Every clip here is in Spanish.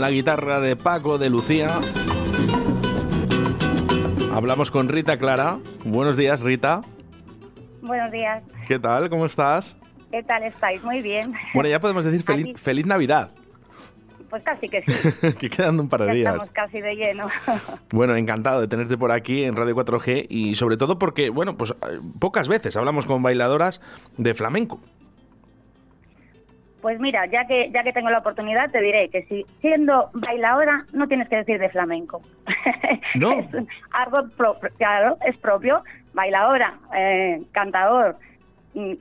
con la guitarra de Paco de Lucía. Hablamos con Rita Clara. Buenos días, Rita. Buenos días. ¿Qué tal? ¿Cómo estás? ¿Qué tal estáis? Muy bien. Bueno, ya podemos decir feliz, feliz Navidad. Pues casi que sí. que quedando un par de días. Estamos casi de lleno. bueno, encantado de tenerte por aquí en Radio 4G y sobre todo porque, bueno, pues eh, pocas veces hablamos con bailadoras de flamenco. Pues mira, ya que ya que tengo la oportunidad, te diré que si siendo bailadora no tienes que decir de flamenco. No. es algo propio, claro, es propio. Bailadora, eh, cantador,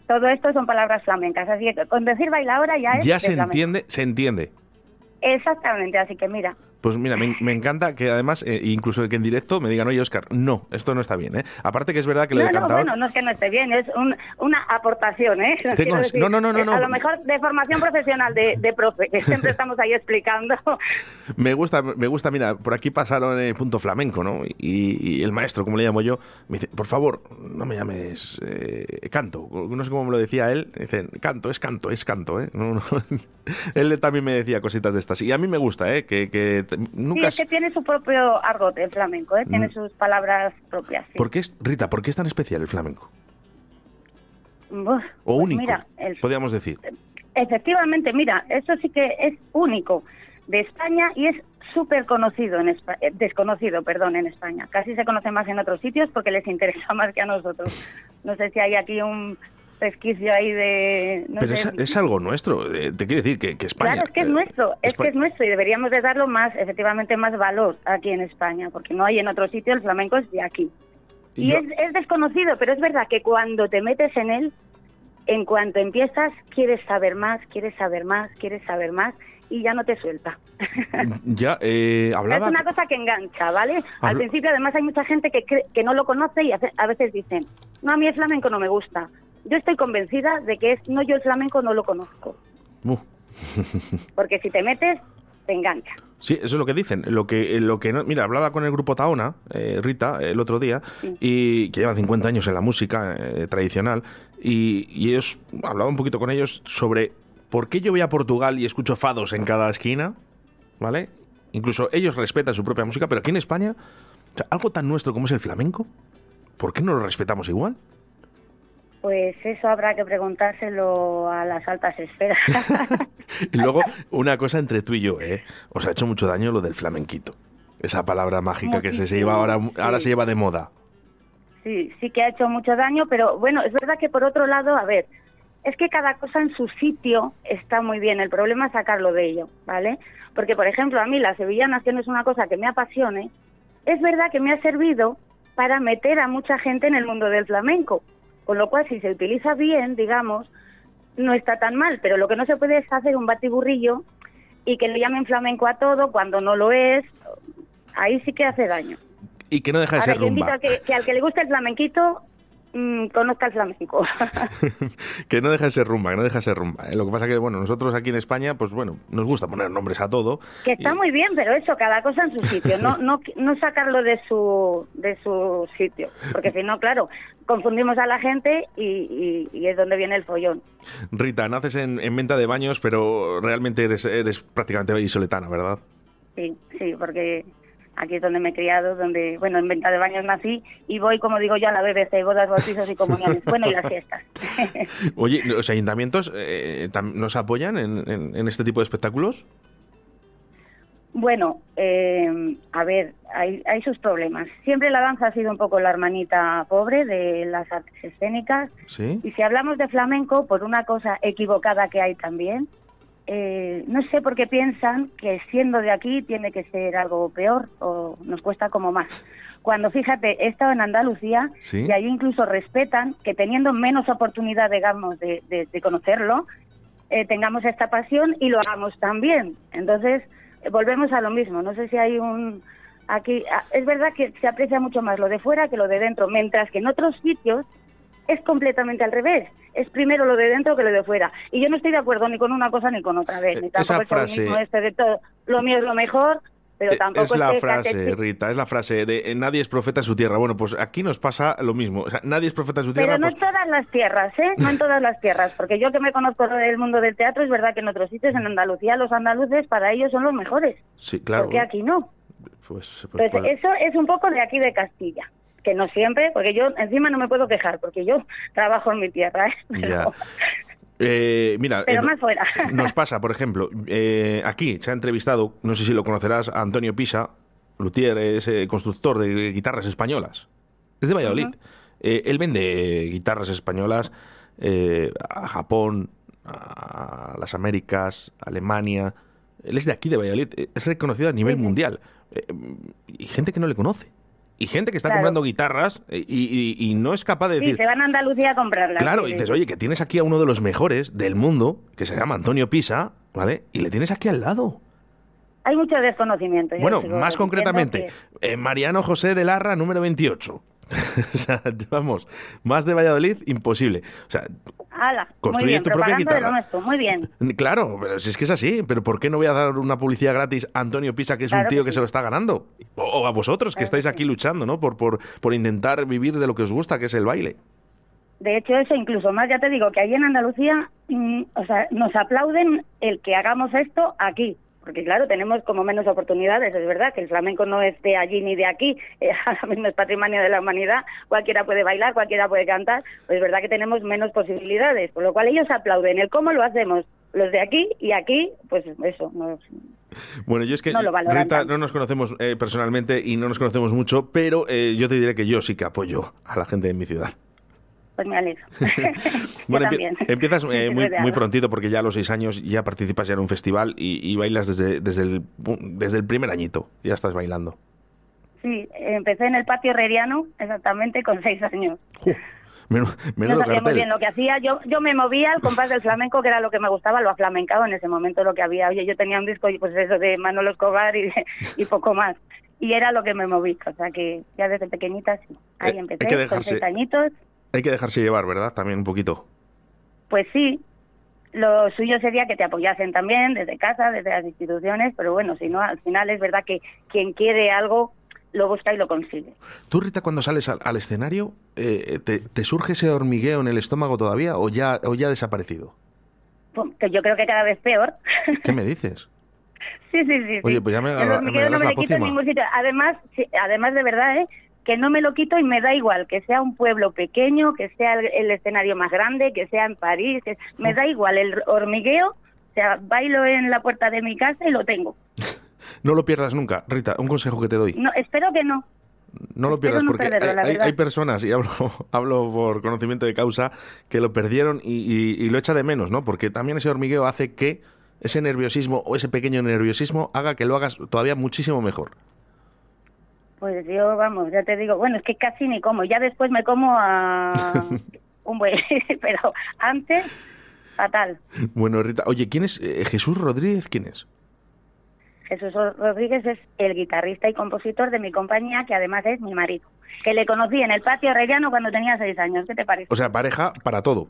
todo esto son palabras flamencas. Así que con decir bailadora ya es. Ya de se flamenco. entiende, se entiende. Exactamente, así que mira. Pues mira, me, me encanta que además, eh, incluso que en directo me digan, oye, Oscar, no, esto no está bien, ¿eh? Aparte que es verdad que lo No, de no, bueno, no es que no esté bien, es un- una aportación, ¿eh? Tengo- decir, no, no, no, no, eh, no. A lo mejor de formación profesional de, de profe, que siempre estamos ahí explicando. Me gusta, me gusta, mira, por aquí pasaron el punto flamenco, ¿no? Y, y el maestro, como le llamo yo, me dice, por favor, no me llames eh, canto. No sé cómo me lo decía él. Dice, canto, es canto, es canto, ¿eh? No, no. él también me decía cositas de estas. Y a mí me gusta, ¿eh? Que, que te- Sí, nunca... es que tiene su propio argote el flamenco, ¿eh? Tiene Mm. sus palabras propias. sí. ¿Por qué es, Rita, por qué es tan especial el flamenco? Uf, O pues único, Mira, el- podríamos decir. efectivamente, mira, eso sí que es único de España y es súper conocido en Espa- eh, desconocido, perdón, en España. Casi se conoce más en otros sitios porque les interesa más que a nosotros. No sé si hay aquí un resquicio ahí de... no Pero sé, es, es algo nuestro. eh, te quiero decir que, que España... Claro, es que es eh, nuestro, es que es nuestro y deberíamos de darlo más, efectivamente, más valor aquí en España, porque no hay en otro sitio, el flamenco es de aquí. Y es, es desconocido, pero es verdad que cuando te metes en él, en cuanto empiezas, quieres saber más, quieres saber más, quieres saber más y ya no te suelta. Ya, eh, hablaba... Es una cosa que engancha, ¿vale? Al principio, además, hay mucha gente que, que no lo conoce y a veces dicen, no, a mí el flamenco no me gusta. Yo estoy convencida de que es, no, yo el flamenco no lo conozco, Uh, porque si te metes, te engancha. Sí, eso es lo que dicen. Lo que, eh, lo que no- mira, hablaba con el grupo Taona, eh, Rita, el otro día, y que lleva 50 años en la música eh, tradicional, y, y ellos, hablaba un poquito con ellos sobre por qué yo voy a Portugal y escucho fados en cada esquina, ¿vale? Incluso ellos respetan su propia música, pero aquí en España, o sea, algo tan nuestro como es el flamenco, ¿por qué no lo respetamos igual? Pues eso habrá que preguntárselo a las altas esferas. Y luego, una cosa entre tú y yo, ¿eh? Os ha hecho mucho daño lo del flamenquito. Esa palabra mágica que se, se lleva ahora, ahora Sí. se lleva de moda. sí, sí que ha hecho mucho daño, pero bueno, es verdad que por otro lado, a ver, es que cada cosa en su sitio está muy bien. El problema es sacarlo de ello, ¿vale? Porque, por ejemplo, a mí la sevillana, que no es una cosa que me apasione, es verdad que me ha servido para meter a mucha gente en el mundo del flamenco. Con lo cual, si se utiliza bien, digamos, no está tan mal. Pero lo que no se puede es hacer un batiburrillo y que le llamen flamenco a todo cuando no lo es. Ahí sí que hace daño. Y que no deja de Ahora ser rumba. que, que al que le guste el flamenquito mm, conozca el flamenco. que no deja de ser rumba, que no deja de ser rumba. ¿eh? Lo que pasa que, bueno, nosotros aquí en España, pues bueno, nos gusta poner nombres a todo. que está Y- muy bien, pero eso, cada cosa en su sitio, no no no sacarlo de su de su sitio, porque si no, claro, confundimos a la gente y, y- y es donde viene el follón. Rita, naces en, en venta de baños, pero realmente eres, eres prácticamente vallisoletana, ¿verdad? Sí, sí, porque aquí es donde me he criado, donde, bueno, en venta de baños nací y voy, como digo yo, a la BBC, bodas, bautizos y comuniones. Bueno, y las fiestas. Oye, ¿los ayuntamientos eh, nos apoyan en, en- en este tipo de espectáculos? Bueno, eh, a ver, hay, hay sus problemas. Siempre la danza ha sido un poco la hermanita pobre de las artes escénicas. Sí. Y si hablamos de flamenco, por una cosa equivocada que hay también, eh, no sé por qué piensan que siendo de aquí tiene que ser algo peor o nos cuesta como más. Cuando fíjate, he estado en Andalucía Sí. y ahí incluso respetan que teniendo menos oportunidad, digamos, de, de- de conocerlo, eh, tengamos esta pasión y lo hagamos también. Entonces, eh, volvemos a lo mismo. No sé si hay un... Aquí, ah, es verdad que se aprecia mucho más lo de fuera que lo de dentro, mientras que en otros sitios es completamente al revés. Es primero lo de dentro que lo de fuera. Y yo no estoy de acuerdo ni con una cosa ni con otra vez. Ni Esa tampoco el frase- chauvinismo este de todo. Lo mío es lo mejor. pero Eh, tampoco es la frase, Rita, es la frase de eh, nadie es profeta en su tierra. Bueno, pues aquí nos pasa lo mismo. O sea, nadie es profeta en su tierra. Pero no pues- en todas las tierras, ¿eh? No en todas las tierras, porque yo que me conozco del mundo del teatro, es verdad que en otros sitios, en Andalucía, los andaluces para ellos son los mejores. sí, claro. Porque aquí no. Pues, pues, pues- eso es un poco de aquí de Castilla. Que no siempre, porque yo encima no me puedo quejar, porque yo trabajo en mi tierra, ¿eh? Pero, Ya. Eh, mira, pero más fuera. nos pasa, por ejemplo, eh, aquí se ha entrevistado, no sé si lo conocerás, a Antonio Pisa, luthier, es eh, constructor de guitarras españolas. Es de Valladolid. Eh, él vende guitarras españolas eh, a Japón, a las Américas, a Alemania. Él es de aquí, de Valladolid. Es reconocido a nivel Sí, sí. mundial. Y gente que no le conoce. Y gente que está Claro. comprando guitarras eh, y, y- y no es capaz de Sí, decir, se van a Andalucía a comprarla. Claro, sí, y sí, dices, sí. oye, que tienes aquí a uno de los mejores del mundo, que se llama Antonio Pisa, ¿vale? Y le tienes aquí al lado. Hay mucho desconocimiento. Bueno, más concretamente, que- eh, Mariano José de Larra, número 28. o sea, vamos, más de Valladolid, imposible. O sea, Ala, muy Construye bien, tu propia guitarra. nuestro, muy bien. claro, pero si es que es así, pero ¿por qué no voy a dar una publicidad gratis a Antonio Pisa, que es un tío que se lo está ganando? O, o a vosotros, que Claro estáis aquí sí. luchando, ¿no? Por, por, por intentar vivir de lo que os gusta, que es el baile. De hecho, eso incluso más, ya te digo, que ahí en Andalucía, mm, o sea, nos aplauden el que hagamos esto aquí. Porque claro, tenemos como menos oportunidades, es verdad que el flamenco no es de allí ni de aquí, eh, ahora mismo es patrimonio de la humanidad, cualquiera puede bailar, cualquiera puede cantar, pues es verdad que tenemos menos posibilidades, por lo cual ellos aplauden el cómo lo hacemos los de aquí y aquí, pues eso, nos- Bueno, yo es que, No Rita, no nos conocemos eh, personalmente y no nos conocemos mucho, pero eh, yo te diré que yo sí que apoyo a la gente de mi ciudad. Pues me alegro. Bueno, empie- empiezas eh, muy, muy prontito porque ya a los seis años ya participas ya en un festival y, y bailas desde, desde, el, desde el primer añito. Ya estás bailando. Sí, empecé en el patio herreriano, exactamente con seis años. ¡Ju! Menu- menudo no sabía muy cartel. bien lo que hacía. Yo yo me movía al compás del flamenco, que era lo que me gustaba, lo aflamencado en ese momento lo que había. Oye, yo tenía un disco, pues eso, de Manolo Escobar y, y poco más. Y era lo que me moví. O sea que ya desde pequeñita sí. Ahí Eh, hay empecé, con seis añitos. Hay que dejarse llevar, ¿verdad? También un poquito. Pues sí, lo suyo sería que te apoyasen también desde casa, desde las instituciones, pero bueno, si no, al final es verdad que quien quiere algo lo busca y lo consigue. ¿Tú, Rita, cuando sales al, al escenario, eh, te, te surge ese hormigueo en el estómago todavía o ya, o ya ha desaparecido? Pues, Que yo creo que cada vez peor. ¿Qué me dices? Sí, sí, sí. Oye, pues ya me- El me hormigueo das no me la lo quito en pócima. ningún sitio. Además, sí, además de verdad, ¿eh? Que no me lo quito y me da igual que sea un pueblo pequeño, que sea el, el escenario más grande, que sea en París, que me da igual el hormigueo. O sea, bailo en la puerta de mi casa y lo tengo. No lo pierdas nunca. Rita, un consejo que te doy. No, espero que no. No lo pierdas no porque perderlo, hay, hay- personas, y hablo, hablo por conocimiento de causa, que lo perdieron y, y- y lo echa de menos, ¿no? Porque también ese hormigueo hace que ese nerviosismo o ese pequeño nerviosismo haga que lo hagas todavía muchísimo mejor. Pues yo, vamos, ya te digo, bueno, es que casi ni como. Ya después me como a un buen, pero antes, fatal. Bueno, Rita, oye, ¿quién es eh, Jesús Rodríguez? ¿Quién es? Jesús Rodríguez es el guitarrista y compositor de mi compañía, que además es mi marido, que le conocí en el patio rellano cuando tenía seis años. ¿Qué te parece? O sea, pareja para todo.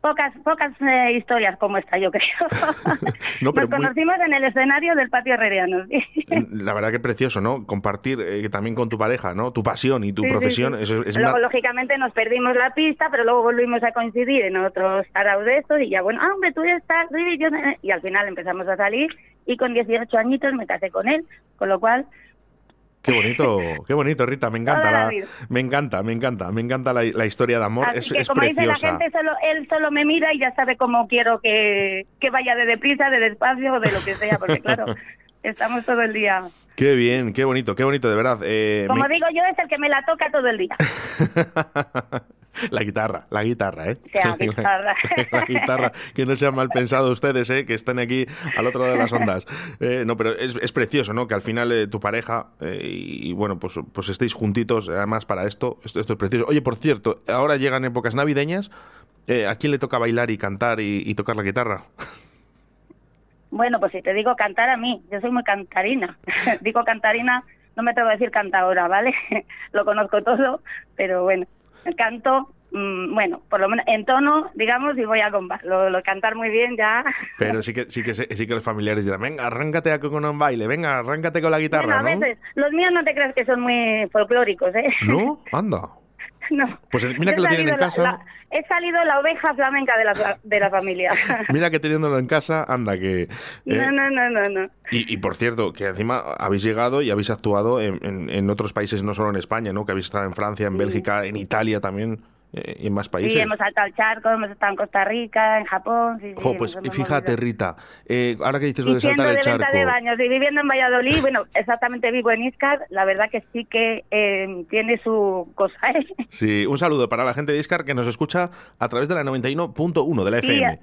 Pocas, pocas eh, historias como esta, yo creo. No, pero Nos muy- conocimos en el escenario del patio herreriano. sí. La verdad que precioso, ¿no? Compartir eh, también con tu pareja, ¿no? Tu pasión y tu Sí, profesión. sí. Eso es luego, una- lógicamente, nos perdimos la pista, pero luego volvimos a coincidir en otros araos de estos y ya, bueno, ah, hombre, tú estás, sí, yo... y al final empezamos a salir y con 18 añitos me casé con él, con lo cual, Qué bonito, qué bonito, Rita. Me encanta, la me encanta, me encanta, me encanta la, la historia de amor. así Es, que es como dice la preciosa. gente, solo él solo me mira y ya sabe cómo quiero que, que vaya de deprisa, de despacio o de lo que sea, porque claro, estamos todo el día... Qué bien, qué bonito, qué bonito, de verdad. Eh, Como me- digo yo, es el que me la toca todo el día. la guitarra, la guitarra, ¿eh? Sea, guitarra. la guitarra, que no sean mal pensados ustedes, ¿eh? Que están aquí al otro lado de las ondas. Eh, no, pero es, es precioso, ¿no? Que al final eh, tu pareja eh, y, bueno, pues, pues estéis juntitos, además para esto, esto, esto es precioso. Oye, por cierto, ahora llegan épocas navideñas. eh, ¿A quién le toca bailar y cantar y, y tocar la guitarra? Bueno, pues si te digo cantar a mí, yo soy muy cantarina. digo cantarina, no me atrevo a decir cantadora, ¿vale? Lo conozco todo, pero bueno, canto mm, bueno, por lo menos en tono, digamos, y voy a compás. Lo, lo cantar muy bien ya. Pero sí que sí que sí que los familiares dirán, venga, arráncate con un baile, venga, arráncate con la guitarra, bueno, a veces, los míos no te creas que son muy folclóricos, ¿eh? ¿No? Anda. No. Pues mira que lo tienen en casa. he salido la oveja flamenca de la, de la familia. mira que teniéndolo en casa, anda que... no, eh, no, no, no, no. Y, y, por cierto, que encima habéis llegado y habéis actuado en, en, en, otros países, no solo en España, ¿no? Que habéis estado en Francia, en Bélgica, en Italia también. Eh, y en más países. Sí, hemos saltado el charco, hemos estado en Costa Rica, en Japón. Sí, jo, pues fíjate, Rita, eh, ahora que dices lo de saltar el de charco. de baños y viviendo en Valladolid, bueno, exactamente vivo en Iscar, la verdad que sí que eh, tiene su cosa. ¿eh? Sí, un saludo para la gente de Iscar que nos escucha a través de la 91.1 de la FM.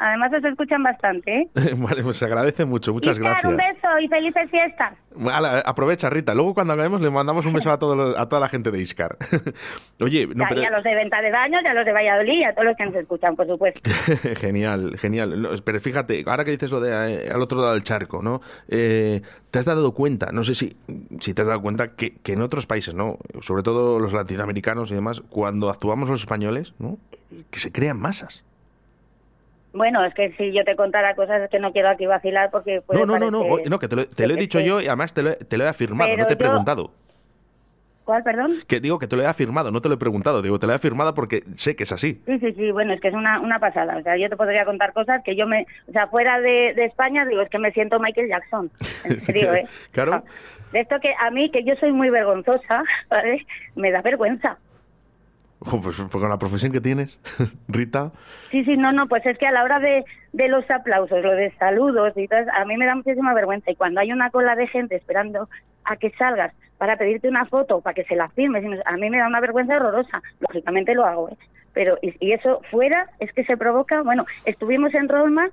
Además os escuchan bastante. ¿eh? vale, pues se agradece mucho, muchas Iscar, gracias. un beso y felices fiestas. Vale, aprovecha, Rita. Luego cuando acabemos le mandamos un beso a, todo, a toda la gente de Iscar. Oye, no, pero... Y a los de Venta de Baños, a los de Valladolid, y a todos los que nos escuchan, por supuesto. genial, genial. No, pero fíjate, ahora que dices lo de eh, al otro lado del charco, ¿no? Eh, ¿Te has dado cuenta, no sé si, si te has dado cuenta, que, que en otros países, ¿no? Sobre todo los latinoamericanos y demás, cuando actuamos los españoles, ¿no? Que se crean masas. Bueno, es que si yo te contara cosas que no quiero aquí vacilar porque... No, no, no, no, no, que te lo, te lo he dicho yo y además te lo, te lo he afirmado, no te he preguntado. ¿Cuál, perdón? Que digo que te lo he afirmado, no te lo he preguntado, digo, te lo he afirmado porque sé que es así. Sí, sí, sí, bueno, es que es una, una pasada, o sea, yo te podría contar cosas que yo me, o sea, fuera de, de España, digo, es que me siento Michael Jackson, en serio, ¿eh? Claro. De esto que a mí, que yo soy muy vergonzosa, ¿vale? Me da vergüenza. Pues, pues, con la profesión que tienes, Rita. Sí, sí, no, no, pues es que a la hora de, de los aplausos, lo de saludos y todo, a mí me da muchísima vergüenza. Y cuando hay una cola de gente esperando a que salgas para pedirte una foto, para que se la firmes, a mí me da una vergüenza horrorosa. Lógicamente lo hago, ¿eh? Pero, y, y eso fuera es que se provoca, bueno, estuvimos en Roma,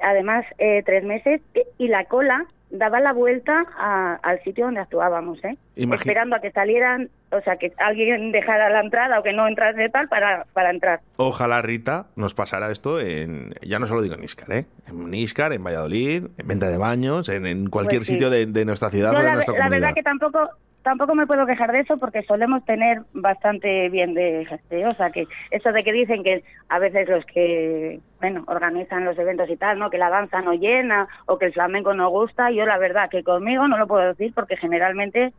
además, eh, tres meses, y la cola daba la vuelta a, al sitio donde actuábamos, ¿eh? Esperando a que salieran, o sea, que alguien dejara la entrada o que no entrase tal para, para entrar. Ojalá, Rita, nos pasara esto en, ya no solo digo en Iscar, ¿eh? En Iscar, en Valladolid, en Venta de Baños, en, en cualquier Pues sí. sitio de, de nuestra ciudad Yo o de la, nuestra la comunidad. verdad que tampoco tampoco me puedo quejar de eso porque solemos tener bastante bien de gente, o sea que eso de que dicen que a veces los que bueno organizan los eventos y tal, no que la danza no llena o que el flamenco no gusta, yo la verdad que conmigo no lo puedo decir porque generalmente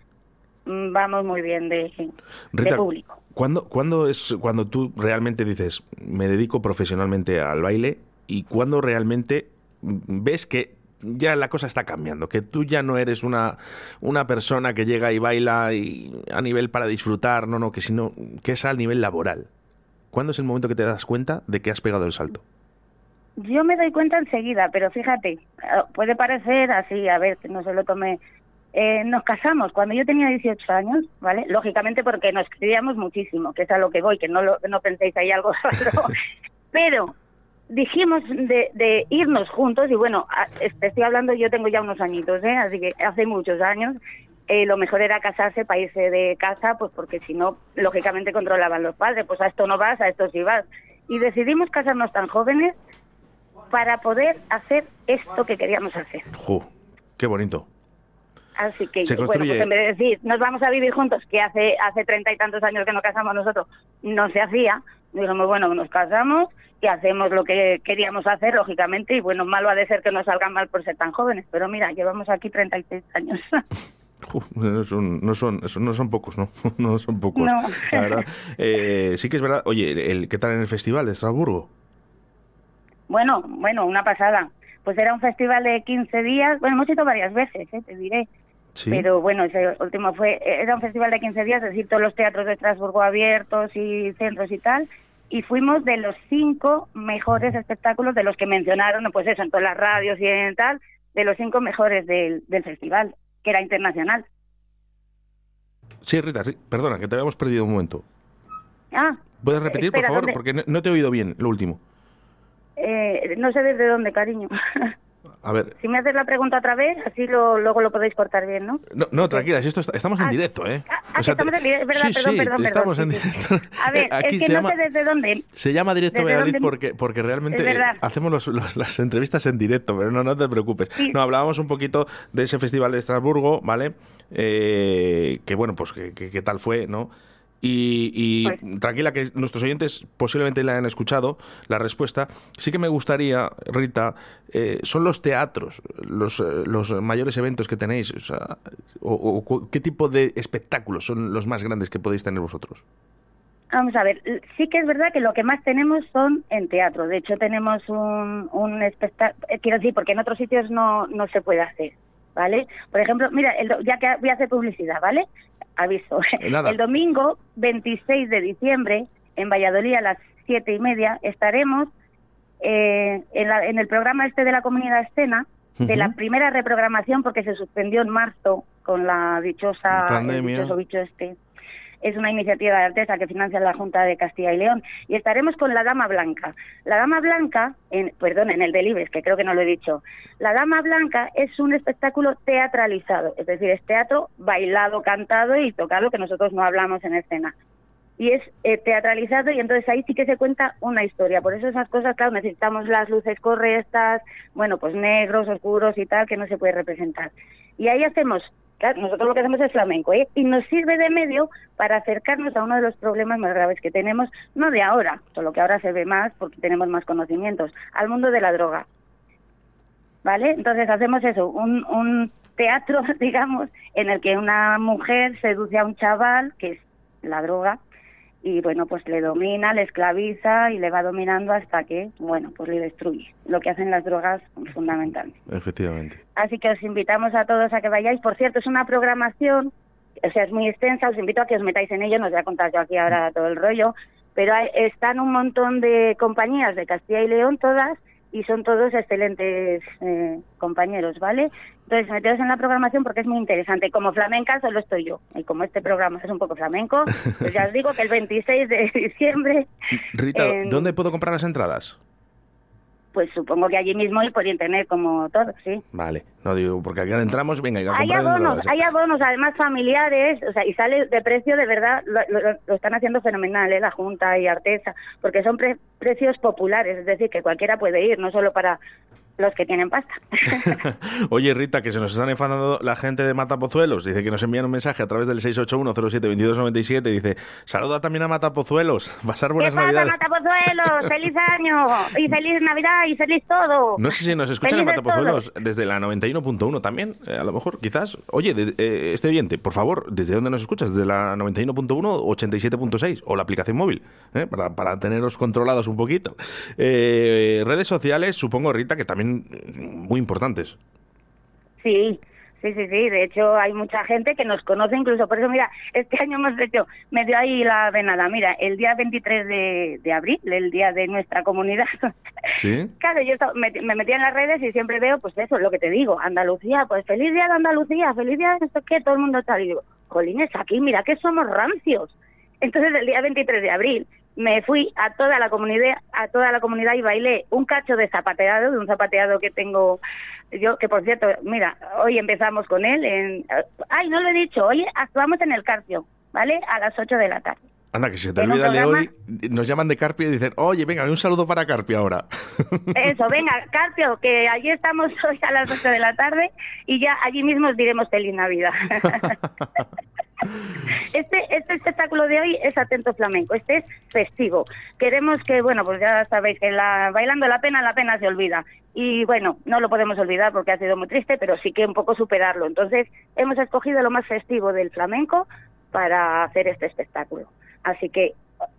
mm, vamos muy bien de, de Rita, público. ¿cuándo, ¿cuándo es cuando tú realmente dices, me dedico profesionalmente al baile y cuándo realmente ves que ya la cosa está cambiando, que tú ya no eres una, una persona que llega y baila y a nivel para disfrutar, no, no, que sino que es al nivel laboral. ¿Cuándo es el momento que te das cuenta de que has pegado el salto? Yo me doy cuenta enseguida, pero fíjate, eh, puede parecer así, a ver, que no se lo tome. Eh, nos casamos cuando yo tenía 18 años, ¿vale? Lógicamente porque nos queríamos muchísimo, que es a lo que voy, que no, lo, no penséis ahí algo raro. pero dijimos de, de, irnos juntos y bueno, te estoy hablando, yo tengo ya unos añitos, ¿eh? así que hace muchos años. Eh, lo mejor era casarse para irse de casa, pues porque si no, lógicamente controlaban los padres, pues a esto no vas, a esto sí vas. Y decidimos casarnos tan jóvenes para poder hacer esto que queríamos hacer. ¡Jo! ¡Qué bonito! Así que, Se bueno, construye- pues en vez de decir, nos vamos a vivir juntos, que hace hace treinta y tantos años que nos casamos nosotros, no se hacía, dijimos, bueno, nos casamos y hacemos lo que queríamos hacer, lógicamente, y bueno, malo ha de ser que nos salgan mal por ser tan jóvenes, pero mira, llevamos aquí 36 años. No, son, no, son, no son pocos, ¿no? No son pocos, No. la verdad. Eh, sí que es verdad. Oye, el, ¿qué tal en el festival de Estrasburgo? bueno, bueno, una pasada. Pues era un festival de 15 días, bueno, hemos ido varias veces, ¿eh? te diré. Sí. Pero bueno, ese último fue, era un festival de 15 días, es decir, todos los teatros de Estrasburgo abiertos y centros y tal, y fuimos de los cinco mejores espectáculos de los que mencionaron, pues eso, en todas las radios y en tal, de los cinco mejores del, del festival, que era internacional. Sí, Rita, sí, perdona, que te habíamos perdido un momento. Ah, ¿Puedes repetir, espera, por favor? ¿dónde? Porque no, no te he oído bien lo último. eh, no sé desde dónde, cariño. A ver. si me haces la pregunta otra vez, así lo, luego lo podéis cortar bien, ¿no? No, no tranquila, si esto está- estamos en Ah, directo, ¿eh? Ah, ah, estamos en directo, es verdad, sí, perdón, sí, perdón, perdón, estamos en sí, sí. directo. A ver, Aquí es que se no llama, sé desde dónde. se llama Directo Valladolid porque, porque realmente hacemos los- los- las entrevistas en directo, pero no, no te preocupes. No, hablábamos un poquito de ese festival de Estrasburgo, ¿vale? Eh, que bueno, pues qué tal fue, ¿no? Y, pues tranquila que nuestros oyentes posiblemente la han escuchado, la respuesta. Sí que me gustaría, Rita, eh, son los teatros, los, eh, los mayores eventos que tenéis, o, qué tipo de espectáculos son los más grandes que podéis tener vosotros. Vamos a ver, sí que es verdad que lo que más tenemos son en teatro. De hecho, tenemos un, un espectáculo, eh, quiero decir, porque en otros sitios no, no se puede hacer, ¿vale? Por ejemplo, mira, ya que voy a hacer publicidad, ¿vale? Aviso. El domingo 26 de diciembre, en Valladolid a las siete y media, estaremos eh, en, en, el programa este de la comunidad escena, de la primera reprogramación, porque se suspendió en marzo con la dichosa, Pandemia. dichoso bicho este es una iniciativa de Artesa que financia la Junta de Castilla y León. Y estaremos con la Dama Blanca. La Dama Blanca, en, perdón, en el de Libres, que creo que no lo he dicho. La Dama Blanca es un espectáculo teatralizado, es decir, es teatro bailado, cantado y tocado que nosotros no hablamos en escena y es eh, teatralizado y entonces ahí sí que se cuenta una historia. Por eso esas cosas, claro, necesitamos las luces correctas, bueno, pues negros, oscuros y tal, que no se puede representar. Y ahí hacemos nosotros lo que hacemos es flamenco, ¿eh? Y nos sirve de medio para acercarnos a uno de los problemas más graves que tenemos, no de ahora, solo que ahora se ve más porque tenemos más conocimientos, al mundo de la droga. ¿Vale? Entonces hacemos eso, un, un teatro, digamos, en el que una mujer seduce a un chaval, que es la droga, y bueno, pues le domina, le esclaviza y le va dominando hasta que, bueno, pues le destruye. Lo que hacen las drogas fundamentalmente. Efectivamente. Así que os invitamos a todos a que vayáis. Por cierto, es una programación, o sea, es muy extensa, os invito a que os metáis en ello, no os voy a contar yo aquí ahora todo el rollo, pero están un montón de compañías de Castilla y León, todas, y son todos excelentes eh, compañeros, ¿vale? Entonces, meteos en la programación porque es muy interesante. Como flamenca solo estoy yo. Y como este programa es un poco flamenco, pues ya os digo que el 26 de diciembre... Rita, ¿dónde puedo comprar las entradas? Pues supongo que allí mismo y por internet, como todo, sí. Vale, no digo, porque aquí entramos, venga, y a hay abonos, hay abonos, además familiares, o sea, y sale de precio, de verdad, lo, están haciendo fenomenal, ¿eh? la Junta y Artesa, porque son precios populares, es decir, que cualquiera puede ir, no solo para los que tienen pasta. Oye, Rita, que se nos están enfadando la gente de Matapozuelos. Dice que nos envían un mensaje a través del 681-07-2297. Dice, saluda también a Matapozuelos. Pasar buenas ¿Qué pasa, Navidades. Matapozuelos? ¡Feliz año! Y feliz Navidad y feliz todo. No sé si nos escuchan en Matapozuelos desde la 91.1 también, eh, a lo mejor, quizás. Oye, eh, este oyente, por favor, ¿desde dónde nos escuchas? ¿Desde la 91.1 o 87.6? O la aplicación móvil, ¿eh? para, para teneros controlados un poquito. redes sociales, supongo, Rita, que también muy importantes. Sí, sí, sí, sí. De hecho, hay mucha gente que nos conoce incluso. Por eso, mira, este año hemos hecho, me dio ahí la venada. Mira, el día 23 de, de abril, el día de nuestra comunidad. Sí. claro, yo me, me metí en las redes y siempre veo, pues eso, lo que te digo, Andalucía, pues feliz día de Andalucía, feliz día de esto que todo el mundo está. Y digo, jolines, aquí, mira que somos rancios. Entonces, el día 23 de abril, me fui a toda la comunidad a toda la comunidad y bailé un cacho de zapateado de un zapateado que tengo yo que por cierto mira hoy empezamos con él en ay no lo he dicho hoy actuamos en el Carpio vale a las 8 de la tarde Anda, que si se te olvida de hoy, nos llaman de Carpio y dicen, oye, venga, un saludo para Carpio ahora. Eso, venga, Carpio, que allí estamos hoy a las 8 de la tarde y ya allí mismo os diremos feliz Navidad. Este, este espectáculo de hoy es Atento Flamenco, este es festivo. Queremos que, bueno, pues ya sabéis que la, bailando la pena, la pena se olvida. Y bueno, no lo podemos olvidar porque ha sido muy triste, pero sí que un poco superarlo. Entonces, hemos escogido lo más festivo del flamenco para hacer este espectáculo. Así que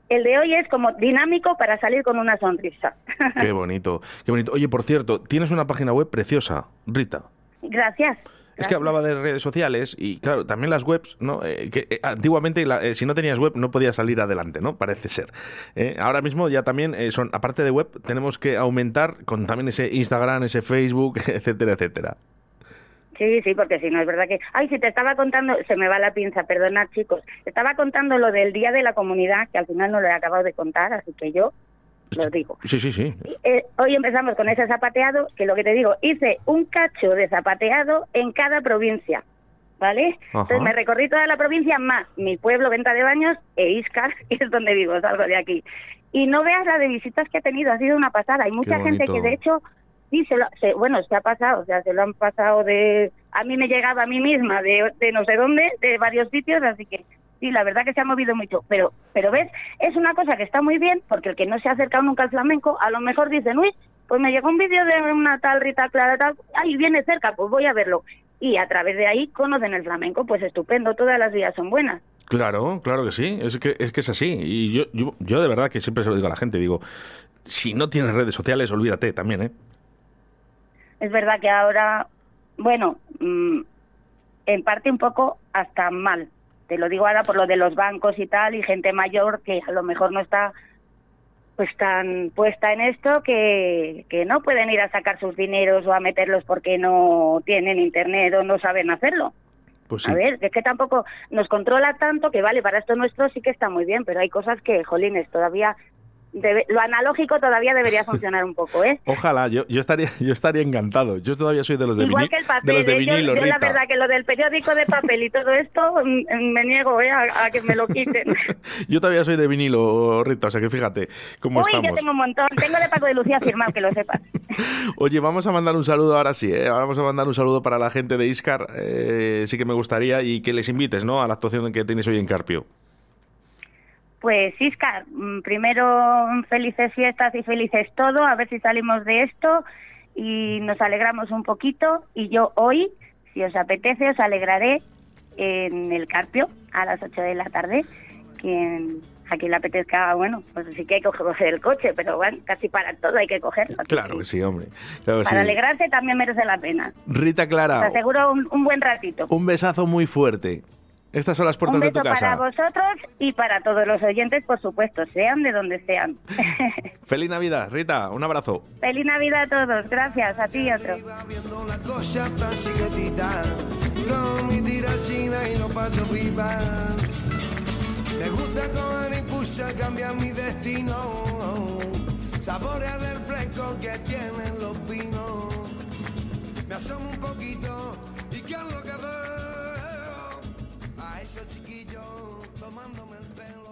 el de hoy es como dinámico para salir con una sonrisa. Qué bonito, qué bonito. Oye, por cierto, tienes una página web preciosa, Rita. Gracias. Es que hablaba de redes sociales y, claro, también las webs, ¿no? Eh, que eh, antiguamente, eh, si no tenías web, no podías salir adelante, ¿no? Parece ser. ahora mismo ya también son, aparte de web, tenemos que aumentar con también ese Instagram, ese Facebook, etcétera, etcétera. Sí, sí, porque si no es verdad que... Ay, si te estaba contando, se me va la pinza, perdonad chicos. estaba contando lo del Día de la Comunidad, que al final no lo he acabado de contar, así que yo lo digo. Sí, sí, sí. Eh, hoy empezamos con ese zapateado, que lo que te digo, hice un cacho de zapateado en cada provincia, ¿vale? Entonces me recorrí toda la provincia más mi pueblo, Venta de Baños e Iscar, que es donde vivo, salgo de aquí. Y no veas la de visitas que he tenido, ha sido una pasada. Hay mucha gente que de hecho sí se, lo, bueno se ha pasado o sea se lo han pasado de a mí me llegaba a mí misma de, de no sé dónde de varios sitios así que sí, la verdad que se ha movido mucho, pero, pero ves, es una cosa que está muy bien, porque el que no se ha acercado nunca al flamenco, a lo mejor dice, uy, pues me llegó un vídeo de una tal Rita Clara, tal, ahí viene cerca, pues voy a verlo. Y a través de ahí conocen el flamenco, pues estupendo, todas las vías son buenas. Claro, claro que sí, es que es, que es así. Y yo, yo, yo de verdad que siempre se lo digo a la gente, digo, si no tienes redes sociales, olvídate también, ¿eh? Es verdad que ahora, bueno, mm, en parte un poco hasta mal. Te lo digo ahora por lo de los bancos y tal, y gente mayor que a lo mejor no está pues tan puesta en esto que, que no pueden ir a sacar sus dineros o a meterlos porque no tienen internet o no saben hacerlo. Pues A ver, es que tampoco nos controla tanto que vale, para esto nuestro sí que está muy bien, pero hay cosas que, jolines, todavía lo analógico todavía debería funcionar un poco, ¿eh? Ojalá, yo, yo estaría yo estaría encantado. Yo todavía soy de los de, Igual que el papel, de, los de ¿eh? vinilo, yo, yo la verdad que lo del periódico de papel y todo esto mm, me niego ¿eh? a, a que me lo quiten. yo todavía soy de vinilo, Rita, o sea que fíjate cómo Uy, estamos. yo tengo un montón. Tengo de Paco de Lucía firmado, que lo sepas. Oye, vamos a mandar un saludo ahora sí, ¿eh? Ahora vamos a mandar un saludo para la gente de Iscar, eh, sí que me gustaría, y que les invites, ¿no? A la actuación que tenéis hoy en Carpio. Pues Iscar, mm, primero felices fiestas y felices todo, a ver si salimos de esto y nos alegramos un poquito. Y yo hoy, si os apetece, os alegraré en el Carpio a las 8 de la tarde. Quien a quien le apetezca, bueno, pues sí que hay que coger el coche, pero bueno, casi para todo hay que cogerlo. Claro que sí, hombre. Claro Para sí. alegrarse también merece la pena. Rita Clara, aseguro un, un buen ratito. un besazo muy fuerte. Estas son las puertas Un de beso tu casa. para vosotros y para todos los oyentes, por supuesto, sean de donde sean. Feliz Navidad, Rita, un abrazo. Feliz Navidad a todos. Gracias. A ti y otro. Y paso pipa. Me gusta comer impulsa, cambiar mi destino. Saborear el fresco que tienen los vinos. Me asomo un poquito y qué es lo que Pareció chiquillo tomándome el pelo.